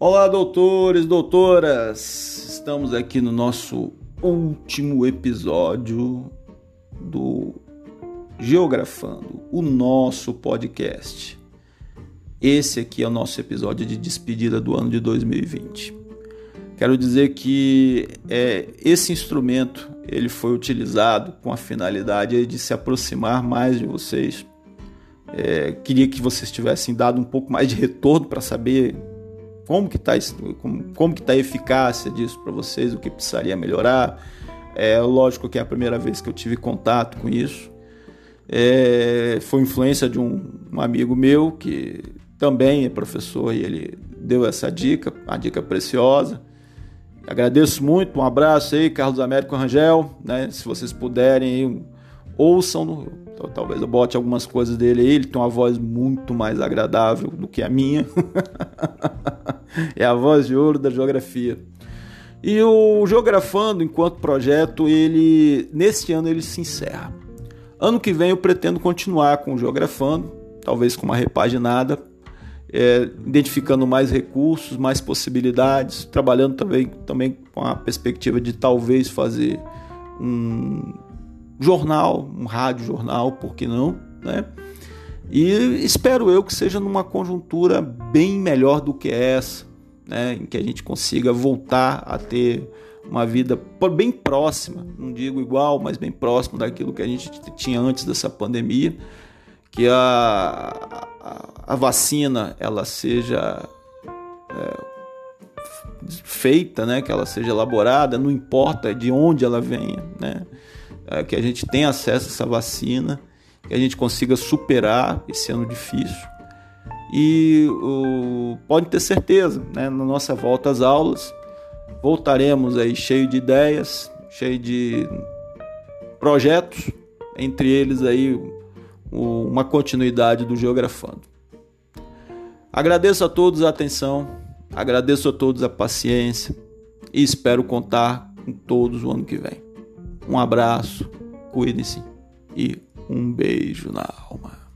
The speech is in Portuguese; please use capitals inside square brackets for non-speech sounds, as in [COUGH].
Olá, doutores, doutoras! Estamos aqui no nosso último episódio do Geografando, o nosso podcast. Esse aqui é o nosso episódio de despedida do ano de 2020. Quero dizer que é, esse instrumento ele foi utilizado com a finalidade de se aproximar mais de vocês. É, queria que vocês tivessem dado um pouco mais de retorno para saber como que está como, como que tá a eficácia disso para vocês, o que precisaria melhorar. É lógico que é a primeira vez que eu tive contato com isso. É, foi influência de um, um, amigo meu que também é professor e ele deu essa dica, uma dica preciosa. Agradeço muito, um abraço aí, Carlos Américo Rangel, né? Se vocês puderem, ouçam talvez eu bote algumas coisas dele aí. Ele tem uma voz muito mais agradável do que a minha. [LAUGHS] é a voz de ouro da geografia. E o Geografando, enquanto projeto, ele neste ano ele se encerra. Ano que vem eu pretendo continuar com o Geografando, talvez com uma repaginada, é, identificando mais recursos, mais possibilidades, trabalhando também, também com a perspectiva de talvez fazer um jornal, um rádio jornal, por que não, né? E espero eu que seja numa conjuntura bem melhor do que essa, né? Em que a gente consiga voltar a ter uma vida bem próxima, não digo igual, mas bem próximo daquilo que a gente tinha antes dessa pandemia, que a, a, a vacina ela seja é, feita, né? Que ela seja elaborada, não importa de onde ela venha, né? É, que a gente tenha acesso a essa vacina, que a gente consiga superar esse ano difícil. E o, pode ter certeza, né, na nossa volta às aulas, voltaremos aí cheio de ideias, cheio de projetos, entre eles aí o, uma continuidade do Geografando. Agradeço a todos a atenção, agradeço a todos a paciência e espero contar com todos o ano que vem. Um abraço, cuide-se e um beijo na alma.